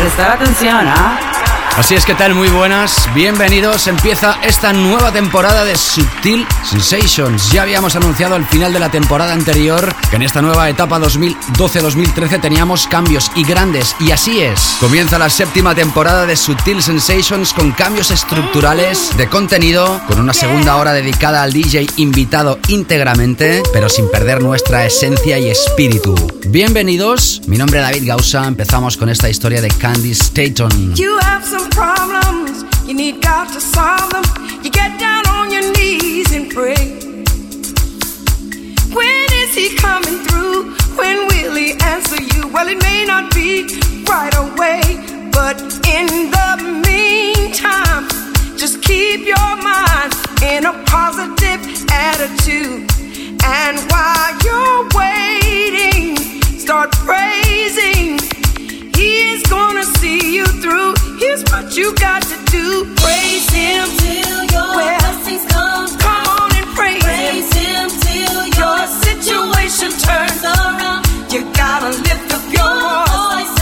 Prestar atención, ¿ah? Así es que tal, muy buenas, bienvenidos. Empieza esta nueva temporada de Subtil Sensations. Ya habíamos anunciado al final de la temporada anterior que en esta nueva etapa 2012-2013 teníamos cambios y grandes, y así es. Comienza la séptima temporada de Subtil Sensations con cambios estructurales de contenido, con una segunda hora dedicada al DJ invitado íntegramente, pero sin perder nuestra esencia y espíritu. Bienvenidos, mi nombre es David Gausa. Empezamos con esta historia de Candy Staton. You have some problems, you need God to solve them. You get down on your knees and pray. When is He coming through? When will He answer you? Well, it may not be right away, but in the meantime, just keep your mind in a positive attitude. And while you're waiting, start praising. Turns around. You gotta lift up your Your voice.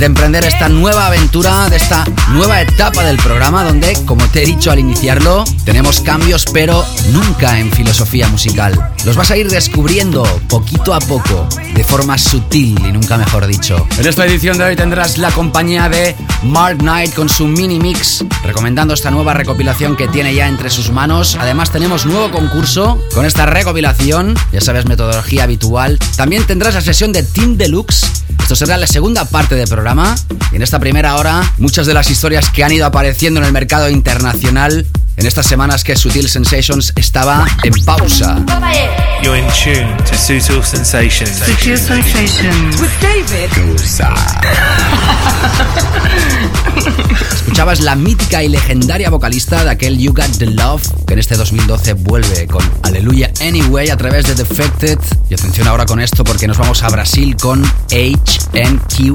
De emprender esta nueva aventura, de esta nueva etapa del programa, donde, como te he dicho al iniciarlo, tenemos cambios, pero nunca en filosofía musical. Los vas a ir descubriendo poquito a poco, de forma sutil y nunca mejor dicho. En esta edición de hoy tendrás la compañía de Mark Knight con su mini mix, recomendando esta nueva recopilación que tiene ya entre sus manos. Además, tenemos nuevo concurso con esta recopilación, ya sabes, metodología habitual. También tendrás la sesión de Team Deluxe. Esto será la segunda parte del programa. Y en esta primera hora, muchas de las historias que han ido apareciendo en el mercado internacional en estas semanas que Sutil Sensations estaba en pausa. You're in tune to Sutil Sensations. Sutil Sensations. With David. Escuchabas la mítica y legendaria vocalista de aquel You Got the Love, que en este 2012 vuelve con Hallelujah Anyway a través de Defected. Y atención ahora con esto porque nos vamos a Brasil con HNQO.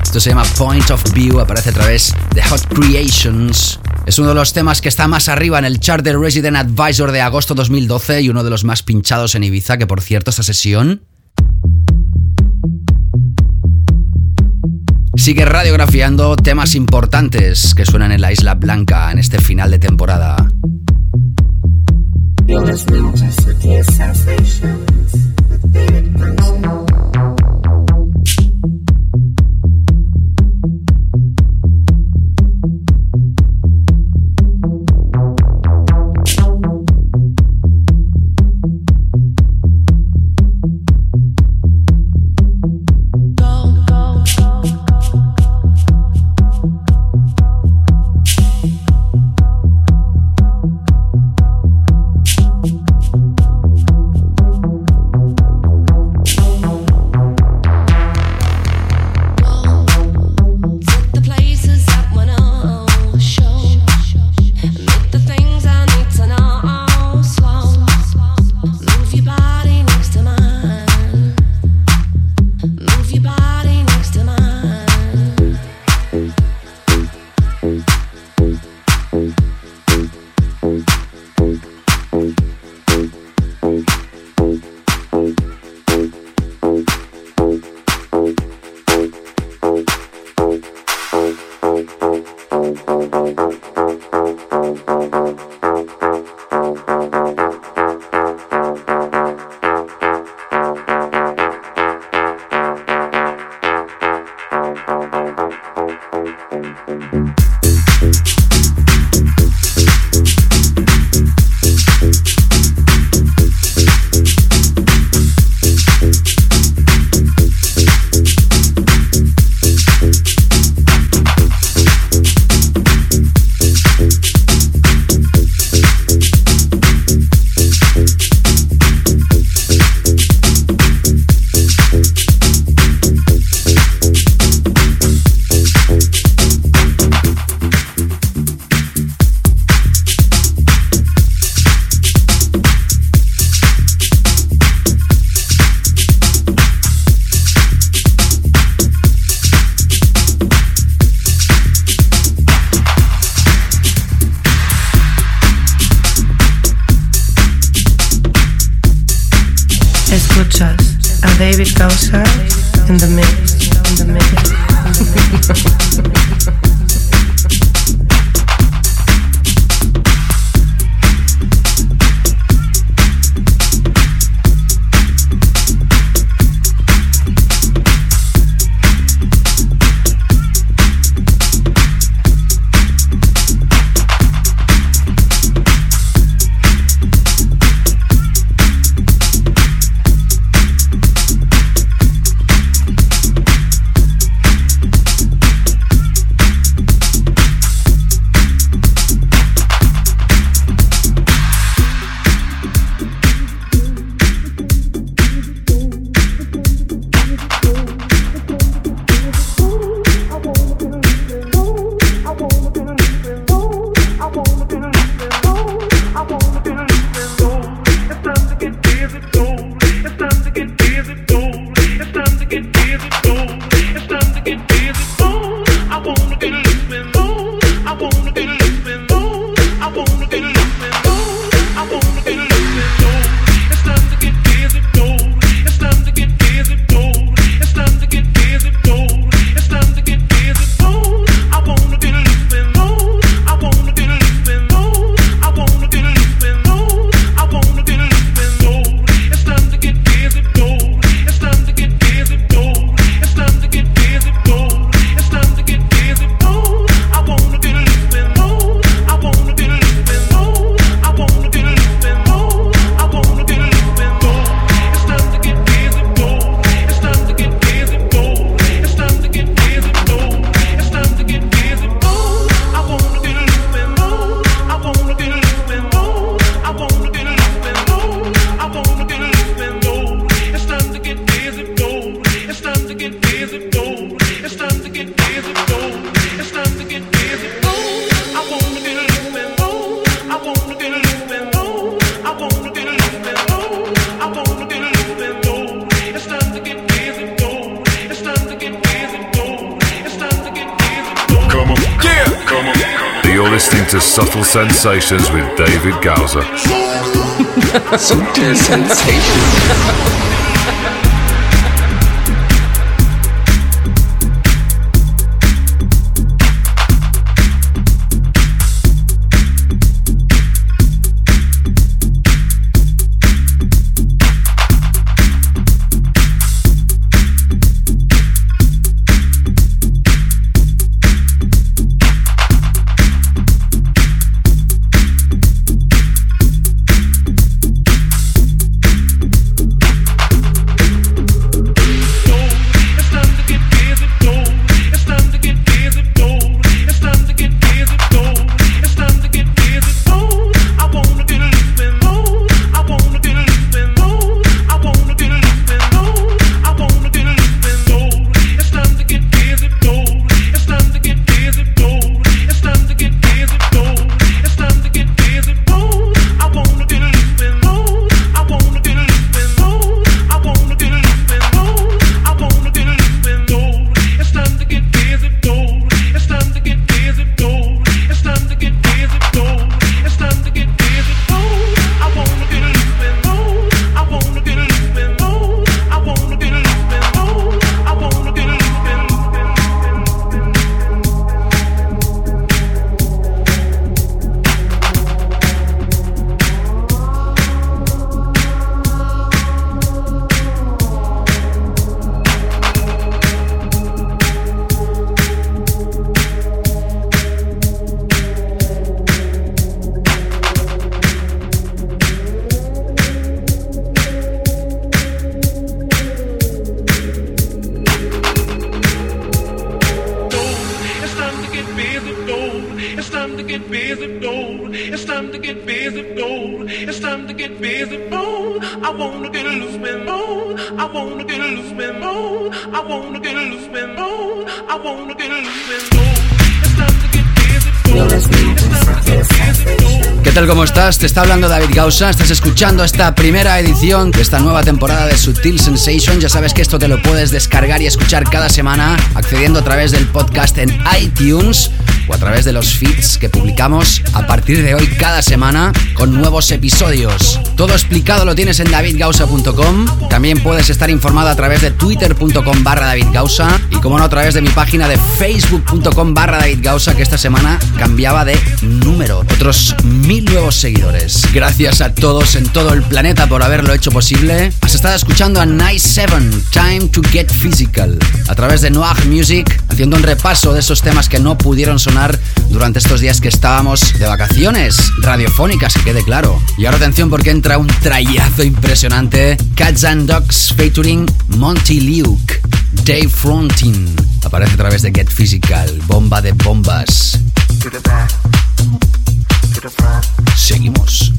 Esto se llama Point of View, aparece a través de Hot Creations. Es uno de los temas que está más arriba en el chart de Resident Advisor de agosto 2012 y uno de los más pinchados en Ibiza, que por cierto, esta sesión sigue radiografiando temas importantes que suenan en la Isla Blanca en este final de temporada. Sensations with David Gauser. Sutil Sensations. Estás escuchando esta primera edición de esta nueva temporada de Sutil Sensation. Ya sabes que esto te lo puedes descargar y escuchar cada semana accediendo a través del podcast en iTunes o a través de los feeds que publicamos a partir de hoy cada semana con nuevos episodios. Todo explicado lo tienes en davidgausa.com. También puedes estar informado a través de twitter.com barra davidgausa como no a través de mi página de facebook.com barra davidgausa que esta semana cambiaba de número. Otros mil nuevos seguidores. Gracias a todos en todo el planeta por haberlo hecho posible. Has estado escuchando a Nice 7, Time to Get Physical, a través de Noir Music, haciendo un repaso de esos temas que no pudieron sonar durante estos días que estábamos de vacaciones radiofónicas, que quede claro. Y ahora atención porque entra un trayazo impresionante. Cats and Dogs featuring Monty Luke, Dave Frontin. Aparece a través de Get Physical, bomba de bombas. to the back, to the front, Seguimos.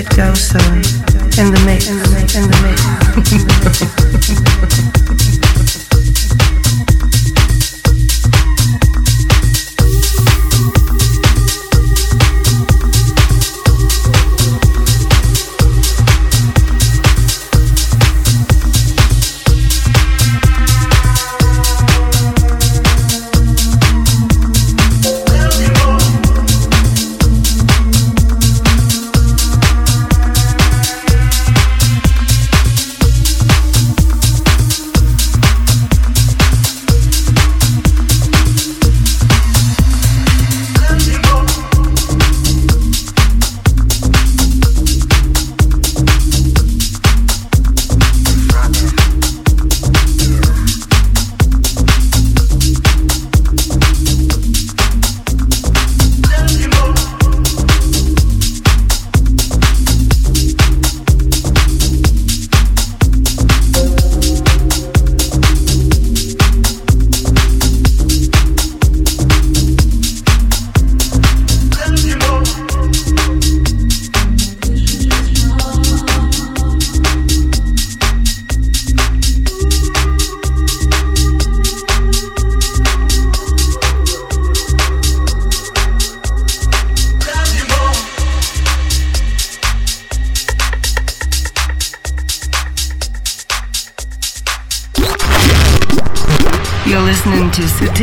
Mr. David Gausa in the mix, in the mix, in the mix.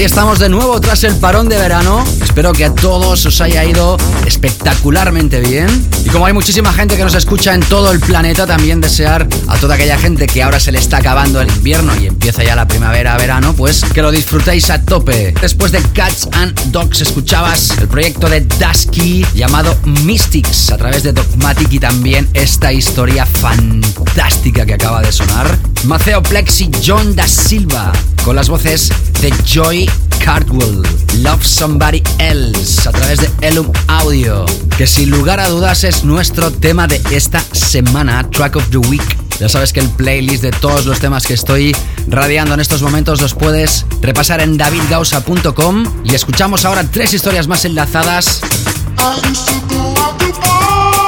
Ahí estamos de nuevo tras el parón de verano. Espero que a todos os haya ido espectacularmente bien. Y como hay muchísima gente que nos escucha en todo el planeta, también desear a toda aquella gente que ahora se le está acabando el invierno y empieza ya la primavera, verano, pues que lo disfrutéis a tope. Después de Cats and Dogs escuchabas el proyecto de Dusky llamado Mystics a través de Dogmatic y también esta historia fantástica que acaba de sonar. Maceo Plexi John da Silva con las voces de Joy Cardwell, Love Somebody Else a través de Elum Audio, que sin lugar a dudas es nuestro tema de esta semana, Track of the Week. Ya sabes que el playlist de todos los temas que estoy radiando en estos momentos los puedes repasar en davidgausa.com y escuchamos ahora tres historias más enlazadas La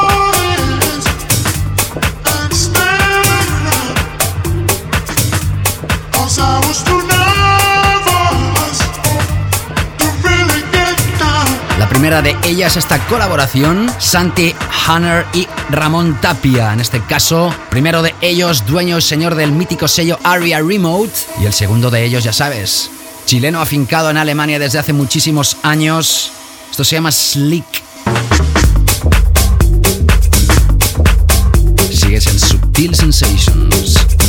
primera de ellas esta colaboración, Santi Hanner y Ramón Tapia. En este caso, primero de ellos, dueño y señor del mítico sello Aria Remote. Y el segundo de ellos, ya sabes, chileno afincado en Alemania desde hace muchísimos años. Esto se llama Slick. Sigues en Subtil Sensations.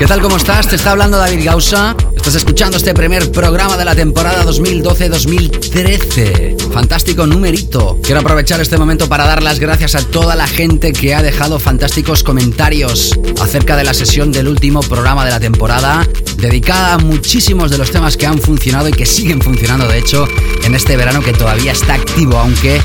¿Qué tal? ¿Cómo estás? Te está hablando David Gausa. Estás escuchando este primer programa de la temporada 2012-2013. Fantástico numerito. Quiero aprovechar este momento para dar las gracias a toda la gente que ha dejado fantásticos comentarios acerca de la sesión del último programa de la temporada, dedicada a muchísimos de los temas que han funcionado y que siguen funcionando, de hecho, en este verano que todavía está activo, aunque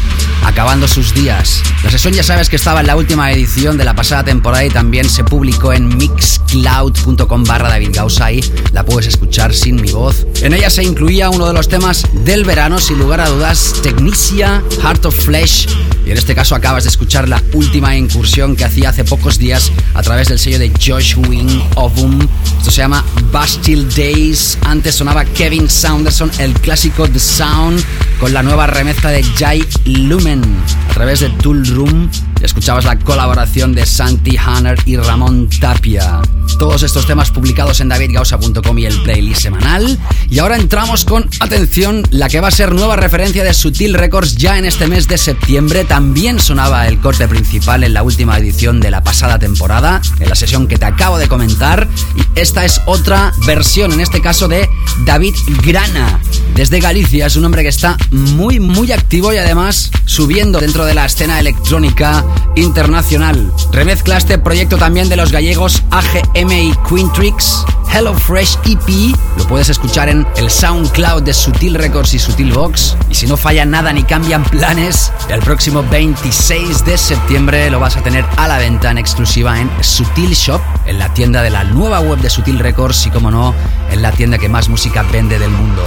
acabando sus días. La sesión ya sabes que estaba en la última edición de la pasada temporada y también se publicó en mixcloud.com barra David Gausa la puedes escuchar sin mi voz. En ella se incluía uno de los temas del verano, sin lugar a dudas, Technicia, Heart of Flesh. Y en este caso acabas de escuchar la última incursión que hacía hace pocos días a través del sello de Josh Wing Ovum. Esto se llama Bastille Days. Antes sonaba Kevin Saunderson, el clásico The Sound, con la nueva remezcla de Jai Lumen a través de Tool Room. Escuchabas la colaboración de Santi Hanner y Ramón Tapia. Todos estos temas publicados en davidgausa.com y el playlist semanal. Y ahora entramos con, atención, la que va a ser nueva referencia de Sutil Records ya en este mes de septiembre. También sonaba el corte principal en la última edición de la pasada temporada, en la sesión que te acabo de comentar. Y esta es otra versión, en este caso de David Grana, desde Galicia. Es un hombre que está muy, muy activo y además subiendo dentro de la escena electrónica internacional. Remezcla este proyecto también de los gallegos AGM y Quintrix. Hello Fresh EP, lo puedes escuchar en el SoundCloud de Sutil Records y Sutil Box. Y si no falla nada ni cambian planes, el próximo 26 de septiembre lo vas a tener a la venta en exclusiva en Sutil Shop, en la tienda de la nueva web de Sutil Records y, como no, en la tienda que más música vende del mundo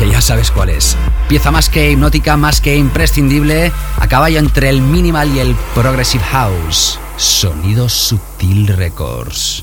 que ya sabes cuál es. Pieza más que hipnótica, más que imprescindible, a caballo entre el minimal y el progressive house. Sonido Sutil Records.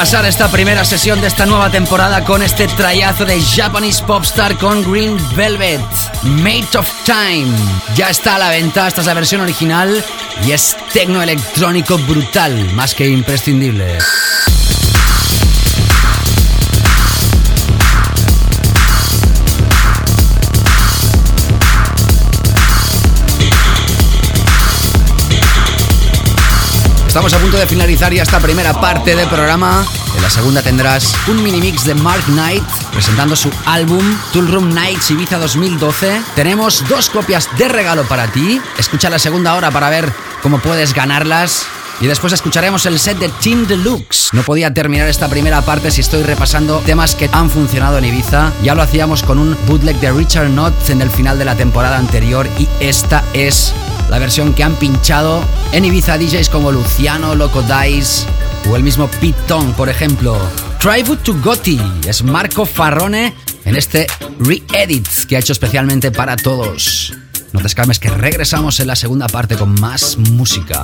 Pasar esta primera sesión de esta nueva temporada con este trayazo de Japanese Popstar con Green Velvet, Mate of Time. Ya está a la venta, esta es la versión original y es tecno electrónico brutal, más que imprescindible. Estamos a punto de finalizar ya esta primera parte del programa. En la segunda tendrás un mini mix de Mark Knight presentando su álbum Tool Room Nights Ibiza 2012. Tenemos dos copias de regalo para ti. Escucha la segunda hora para ver cómo puedes ganarlas. Y después escucharemos el set de Team Deluxe. No podía terminar esta primera parte si estoy repasando temas que han funcionado en Ibiza. Ya lo hacíamos con un bootleg de Richard Knott en el final de la temporada anterior y esta es la versión que han pinchado en Ibiza DJs como Luciano, Loco Dice o el mismo Tong, por ejemplo. Tribute to Gotti es Marco Farrone en este re-edit que ha hecho especialmente para todos. No te escames que regresamos en la segunda parte con más música.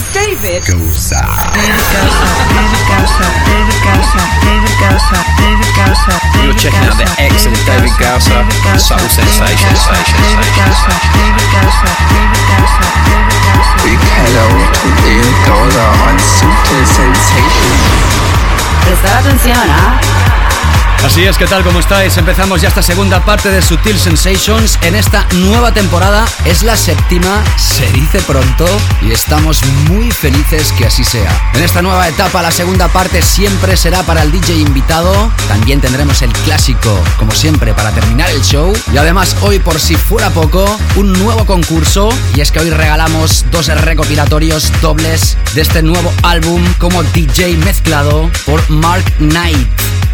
Sensations. With David. Goza. David Gausa, David Gausa, David Gausa, David Gausa, David Gausa, You're David checking out the Gausa, excellent David Gausa, David Gausa, Soul David Sensations, Gausa, David Gausa, David Gausa, David Gausa, David Gausa. Big hello to David Goza on Sutil Sensations. Prestar atención, ¿ah? Así es, ¿qué tal? ¿Cómo estáis? Empezamos ya esta segunda parte de Sutil Sensations en esta nueva temporada. Es la séptima, se dice pronto, y estamos muy felices que así sea. En esta nueva etapa, la segunda parte siempre será para el DJ invitado. También tendremos el clásico, como siempre, para terminar el show. Y además, hoy, por si fuera poco, un nuevo concurso. Y es que hoy regalamos dos recopilatorios dobles de este nuevo álbum como DJ mezclado por Mark Knight.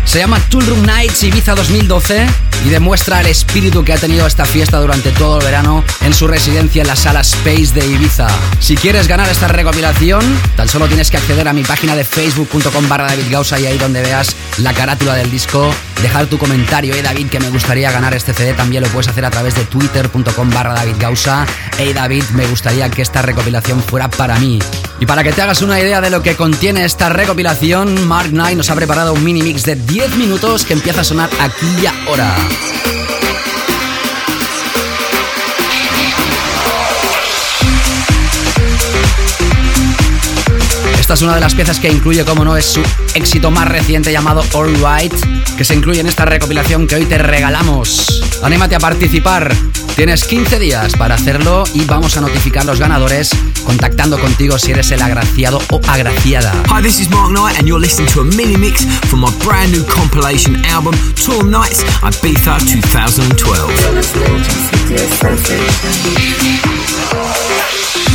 Se llama Tool Nights Ibiza 2012 y demuestra el espíritu que ha tenido esta fiesta durante todo el verano en su residencia en la sala Space de Ibiza. Si quieres ganar esta recopilación, tan solo tienes que acceder a mi página de facebook.com barra David Gausa y ahí donde veas la carátula del disco, dejar tu comentario, eh David, que me gustaría ganar este CD, también lo puedes hacer a través de twitter.com barra David Gausa. Hey David, me gustaría que esta recopilación fuera para mí. Y para que te hagas una idea de lo que contiene esta recopilación, Mark Knight nos ha preparado un mini mix de 10 minutos que empieza a sonar aquí y ahora. Esta es una de las piezas que incluye, como no, es su éxito más reciente llamado All Right, que se incluye en esta recopilación que hoy te regalamos. Anímate a participar. Tienes 15 días para hacerlo y vamos a notificar los ganadores contactando contigo si eres el agraciado o agraciada. Hi, this is Mark Knight, and you're listening to a mini mix from my brand new compilation album, Tour Nights Ibiza 2012.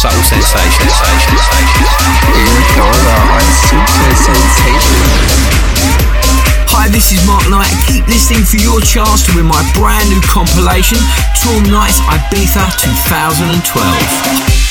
Subtle Sensations. Hi, this is Mark Knight. Keep listening for your chance to win my brand new compilation, Tour Nights Ibiza 2012.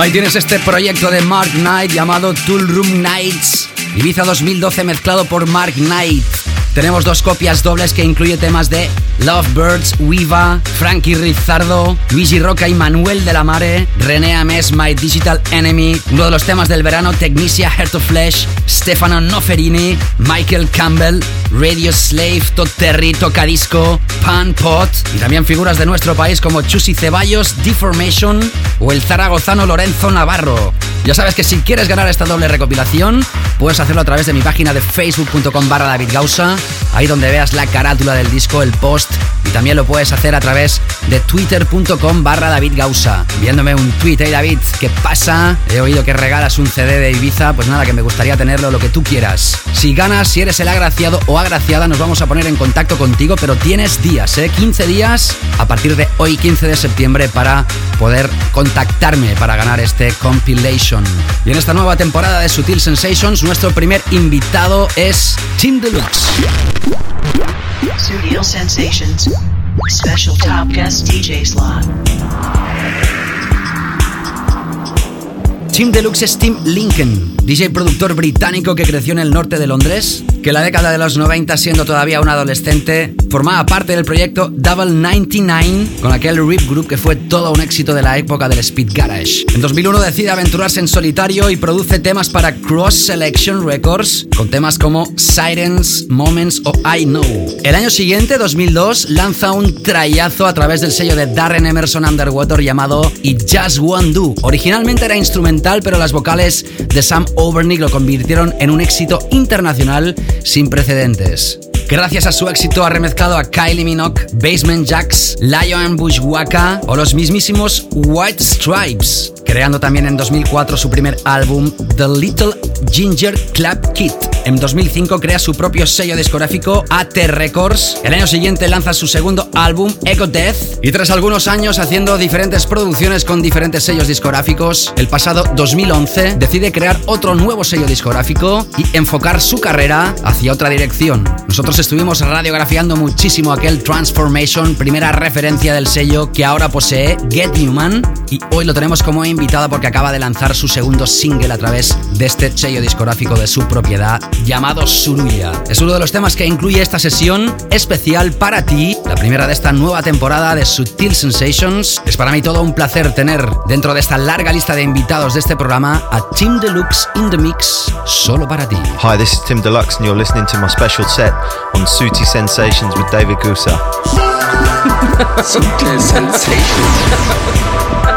Ahí tienes este proyecto de Mark Knight llamado Tool Room Nights. Ibiza 2012 mezclado por Mark Knight. Tenemos dos copias dobles que incluye temas de Lovebirds, Wiva, Frankie Rizardo, Luigi Roca y Manuel de la Mare, René Ames, My Digital Enemy, uno de los temas del verano, Technicia Heart of Flesh, Stefano Noferini, Michael Campbell, Radio Slave, Todd Terry, Tocadisco, Pan Pot y también figuras de nuestro país como Chusi Ceballos, Deformation o el zaragozano Lorenzo Navarro. Ya sabes que si quieres ganar esta doble recopilación, puedes hacerlo a través de mi página de facebook.com barra David Gausa, ahí donde veas la carátula del disco, el post, y también lo puedes hacer a través de twitter.com barra David Gausa, viéndome un tweet, hey David, ¿qué pasa? He oído que regalas un CD de Ibiza, pues nada, que me gustaría tenerlo lo que tú quieras. Si ganas, si eres el agraciado o agraciada, nos vamos a poner en contacto contigo, pero tienes días, ¿eh? 15 días a partir de hoy, 15 de septiembre, para poder contactarme para ganar este compilation. Y en esta nueva temporada de Sutil Sensations, nuestro primer invitado es Tim Deluxe. Studio Sensations. Special top guest DJ slot. Tim Deluxe es Tim Lincoln, DJ productor británico que creció en el norte de Londres, que en la década de los 90, siendo todavía un adolescente, formaba parte del proyecto Double 99 con aquel rip group que fue todo un éxito de la época del Speed Garage. En 2001 decide aventurarse en solitario y produce temas para Cross Selection Records, con temas como Sirens, Moments o I Know. El año siguiente, 2002, lanza un trayazo a través del sello de Darren Emerson Underwater llamado It Just Won't Do. Originalmente era instrumental, pero las vocales de Sam Overnick lo convirtieron en un éxito internacional sin precedentes. Gracias a su éxito ha remezclado a Kylie Minogue, Basement Jacks, Lion Bushwaka o los mismísimos White Stripes, creando también en 2004 su primer álbum The Little Ginger Club Kit. En 2005 crea su propio sello discográfico AT Records. El año siguiente lanza su segundo álbum Ego Death y tras algunos años haciendo diferentes producciones con diferentes sellos discográficos, el pasado 2011 decide crear otro nuevo sello discográfico y enfocar su carrera hacia otra dirección. Nosotros estuvimos radiografiando muchísimo aquel Transformation, primera referencia del sello que ahora posee Get Human y hoy lo tenemos como invitada porque acaba de lanzar su segundo single a través de este sello discográfico de su propiedad llamado Suruya. Es uno de los temas que incluye esta sesión especial para ti, la primera de esta nueva temporada de Sutil Sensations. Es para mí todo un placer tener dentro de esta larga lista de invitados de este programa a Tim Deluxe in the Mix solo para ti. Hi, this is Tim Deluxe, and you're listening to my special set on Sooty Sensations with David Gusa. Sutil Sensations.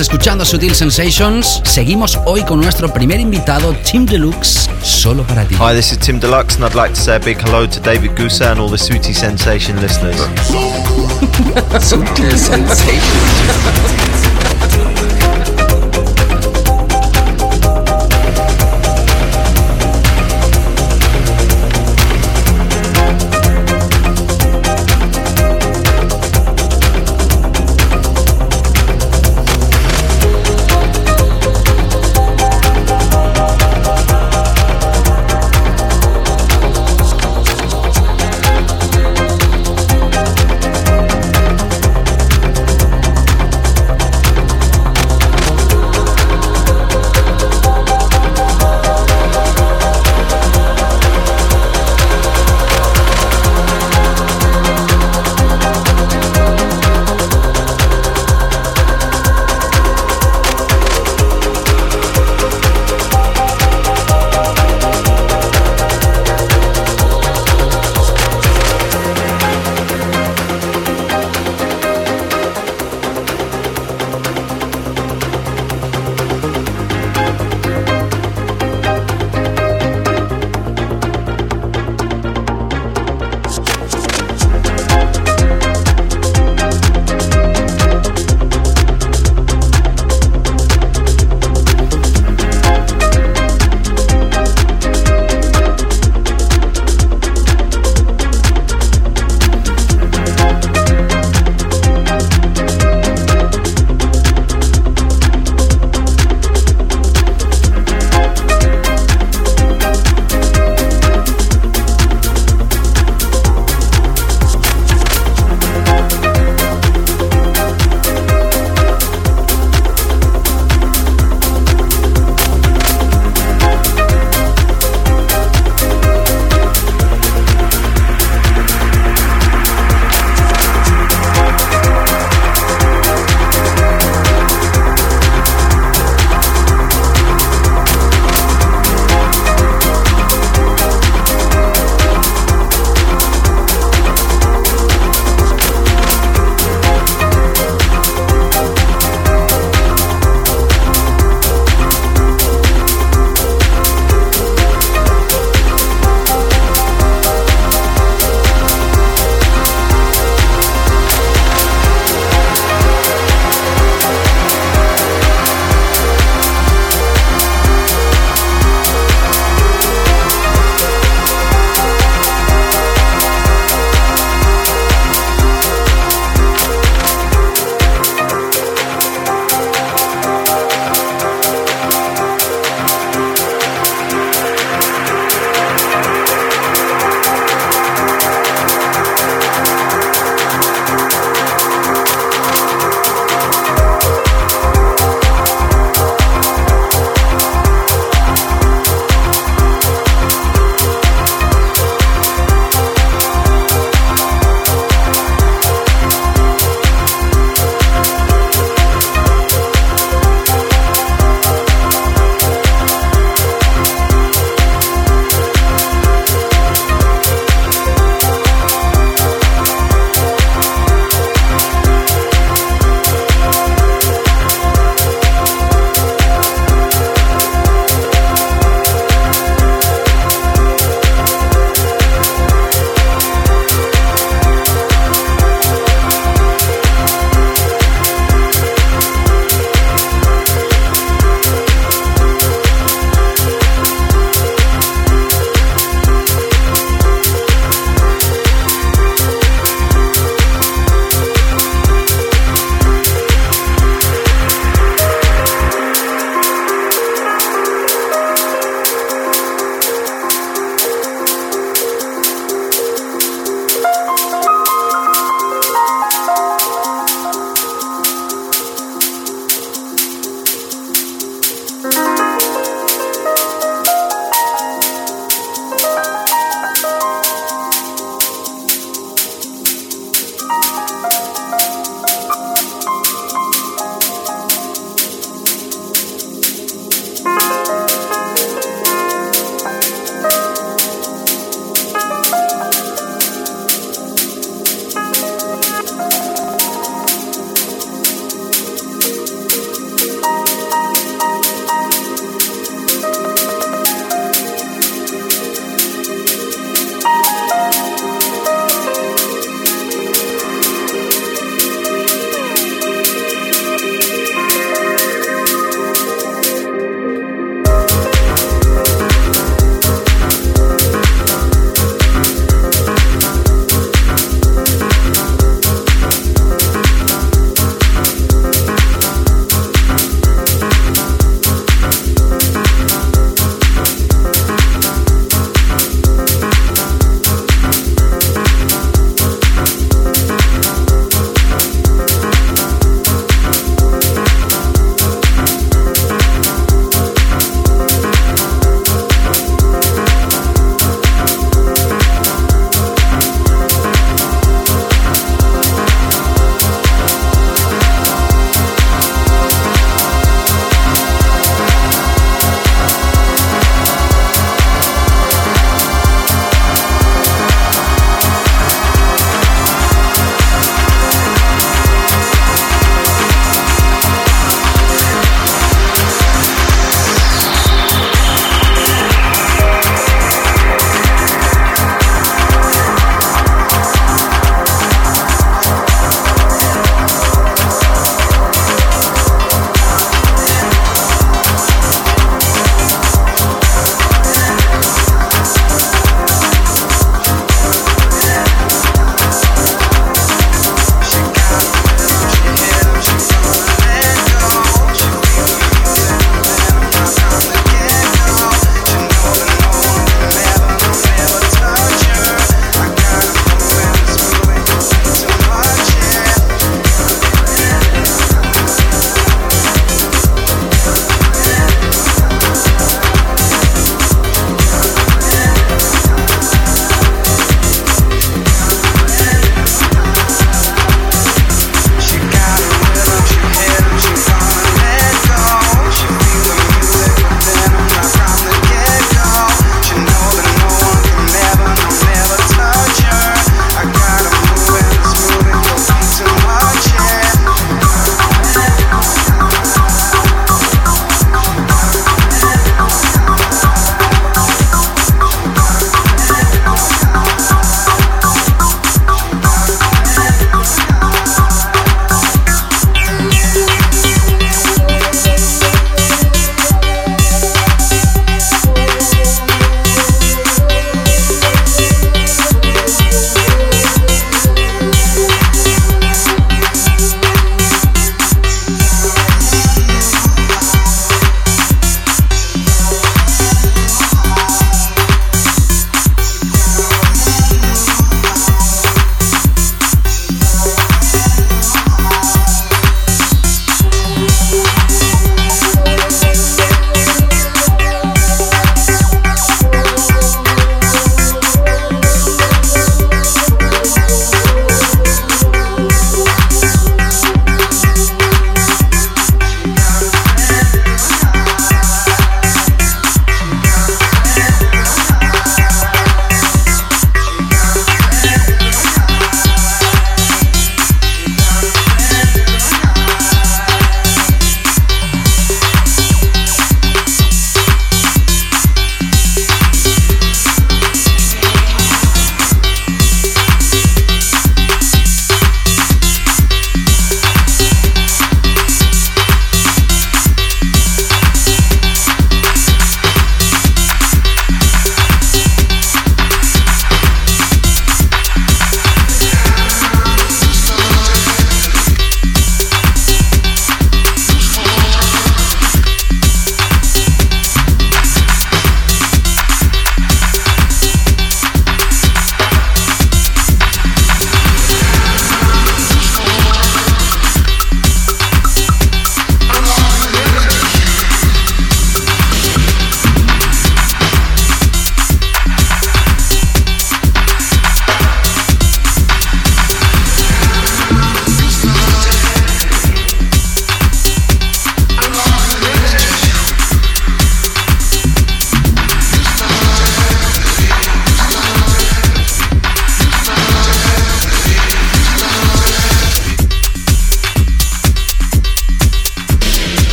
escuchando Sutil Sensations? Seguimos hoy con nuestro primer invitado, Tim Deluxe, solo para ti. Hi, this is Tim Deluxe, and I'd like to say a big hello to David Gusa and all the Suti Sensation listeners. Sutil Sensations.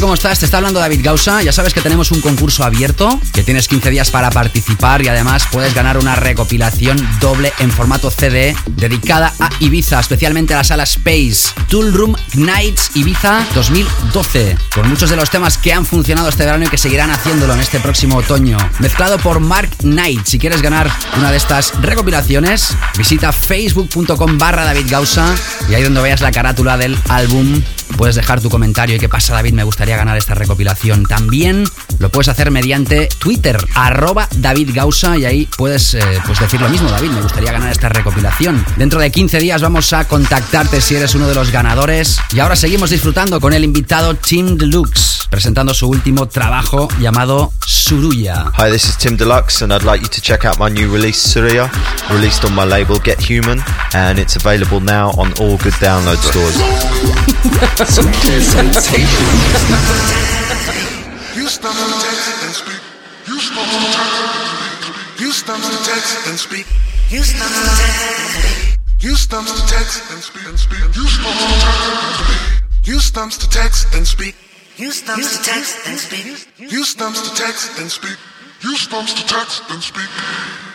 ¿Cómo estás? Te está hablando David Gausa. Ya sabes que tenemos un concurso abierto, que tienes 15 días para participar y además puedes ganar una recopilación doble en formato CD dedicada a Ibiza, especialmente a la sala Space. Tool Room Nights Ibiza 2012, con muchos de los temas que han funcionado este verano y que seguirán haciéndolo en este próximo otoño. Mezclado por Mark Knight. Si quieres ganar una de estas recopilaciones, visita facebook.com barra David Gausa y ahí donde veas la carátula del álbum puedes dejar tu comentario y qué pasa David, me gustaría ganar esta recopilación. También lo puedes hacer mediante Twitter, arroba David Gausa y ahí puedes eh, pues decir lo mismo, David, me gustaría ganar esta recopilación. Dentro de 15 días vamos a contactarte si eres uno de los ganadores. Y ahora seguimos disfrutando con el invitado Tim Deluxe, presentando su último trabajo llamado Suruya. Hi, this is Tim Deluxe, and I'd like you to check out my new release, Suruya, released on my label Get Human, and it's available now on all good download stores. Sutil Sensations. Houston to text and speak. Use thumbs to text and speak. Use thumbs to text and speak. Use thumbs to text and speak.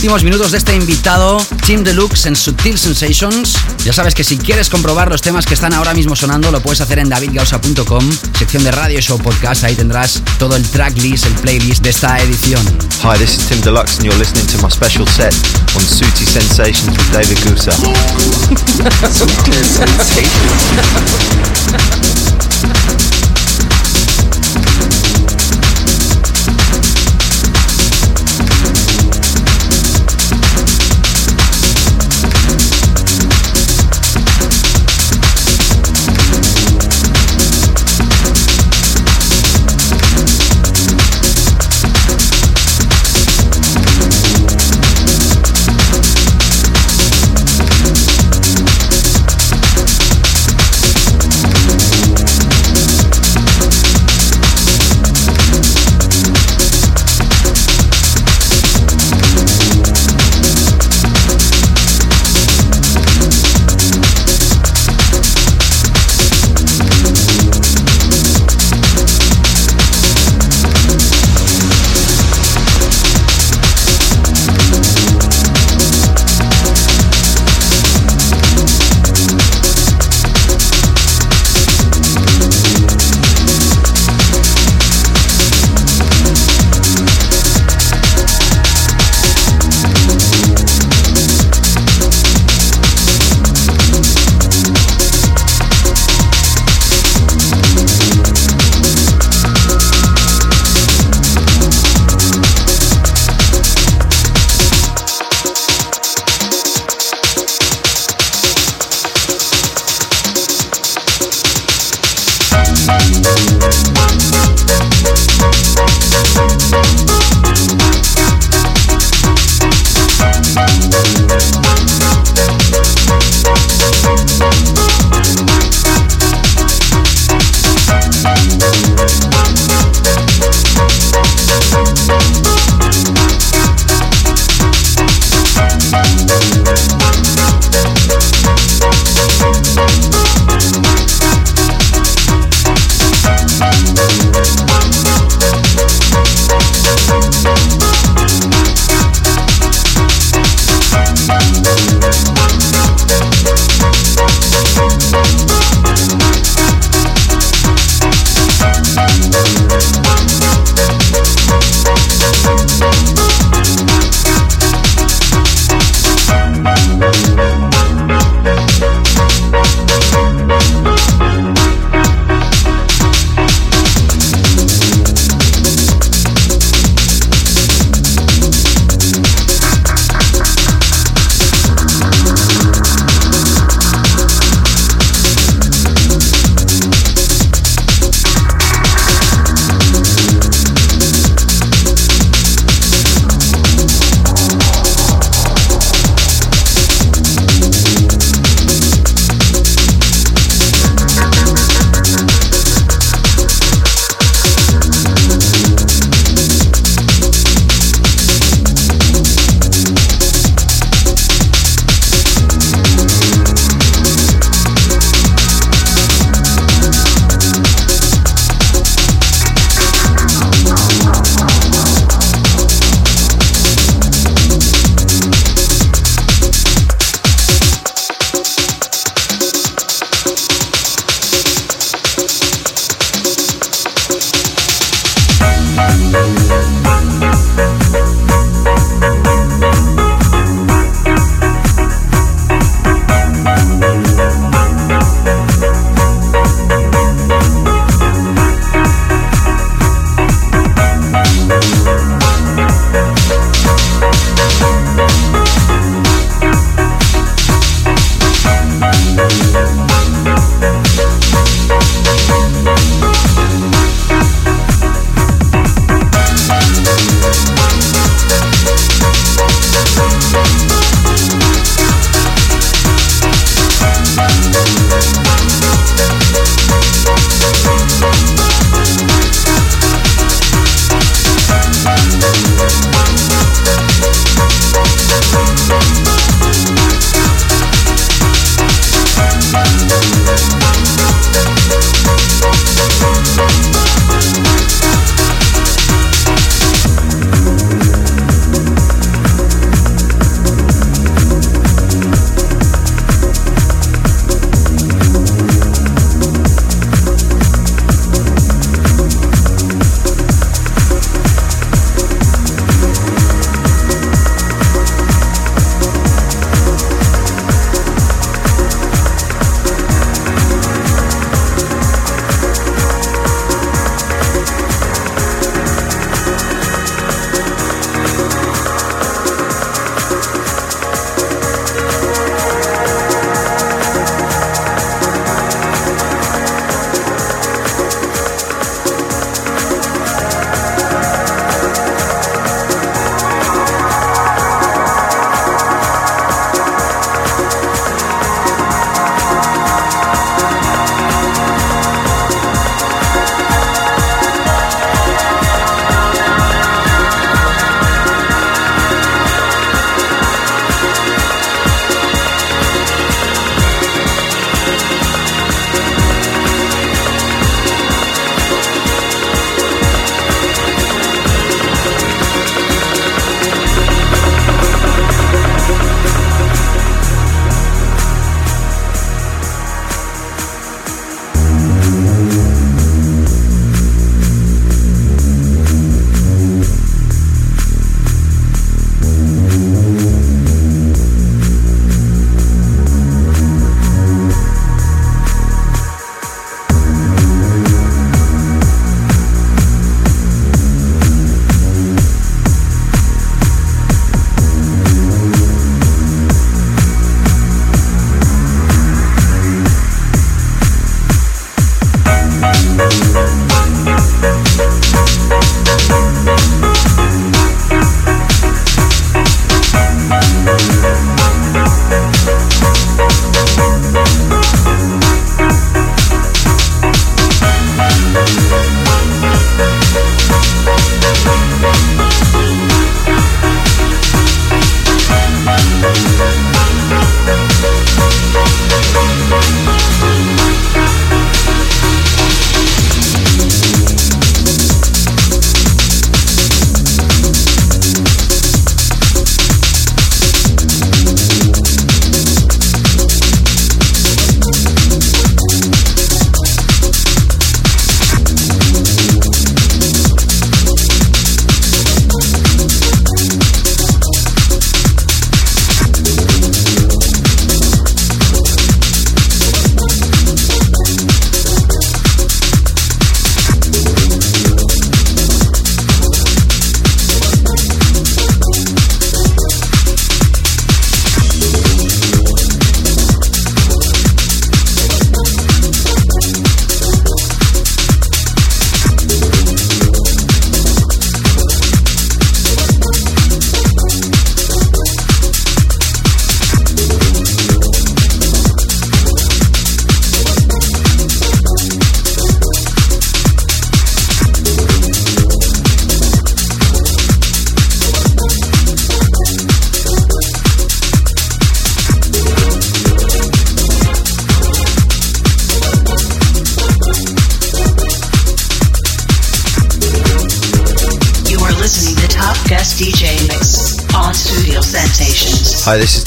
Últimos minutos de este invitado, Team Deluxe en Subtil Sensations. Ya sabes que si quieres comprobar los temas que están ahora mismo sonando, lo puedes hacer en davidgausa.com, sección de radio show podcast. Ahí tendrás todo el tracklist, el playlist de esta edición. Hi, this is Tim Deluxe, and you're listening to my special set on Suti Sensations with David Gusa. Sensations.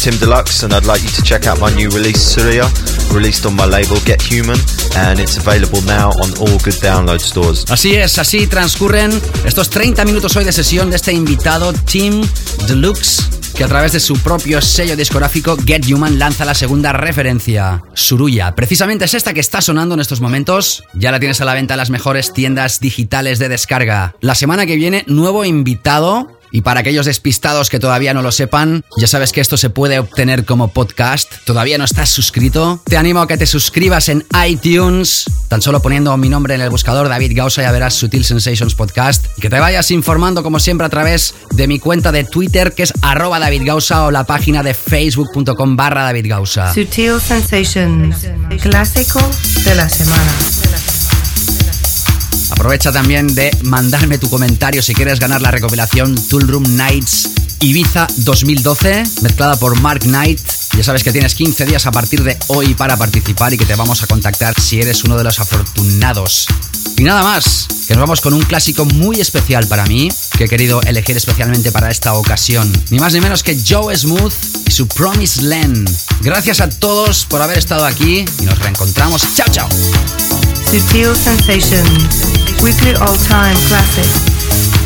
Tim Deluxe, and I'd like you to check out my new release, Surya, released on my label Get Human, and it's available now on all good download stores. Así es, así transcurren estos 30 minutos hoy de sesión de este invitado Tim Deluxe que a través de su propio sello discográfico Get Human lanza la segunda referencia, Suruya. Precisamente es esta que está sonando en estos momentos. Ya la tienes a la venta en las mejores tiendas digitales de descarga. La semana que viene, nuevo invitado. Y para aquellos despistados que todavía no lo sepan, ya sabes que esto se puede obtener como podcast. ¿Todavía no estás suscrito? Te animo a que te suscribas en iTunes, tan solo poniendo mi nombre en el buscador David Gausa ya verás Sutil Sensations Podcast. Y que te vayas informando como siempre a través de mi cuenta de Twitter que es arroba David Gausa o la página de facebook.com barra David Gausa. Sutil Sensations, clásico de la semana. Aprovecha también de mandarme tu comentario si quieres ganar la recopilación Tool Room Nights Ibiza 2012, mezclada por Mark Knight. Ya sabes que tienes 15 días a partir de hoy para participar y que te vamos a contactar si eres uno de los afortunados. Y nada más, que nos vamos con un clásico muy especial para mí, que he querido elegir especialmente para esta ocasión. Ni más ni menos que Joe Smooth y su Promise Land. Gracias a todos por haber estado aquí y nos reencontramos. Chao, chao. Sutil Sensations, weekly all-time classic.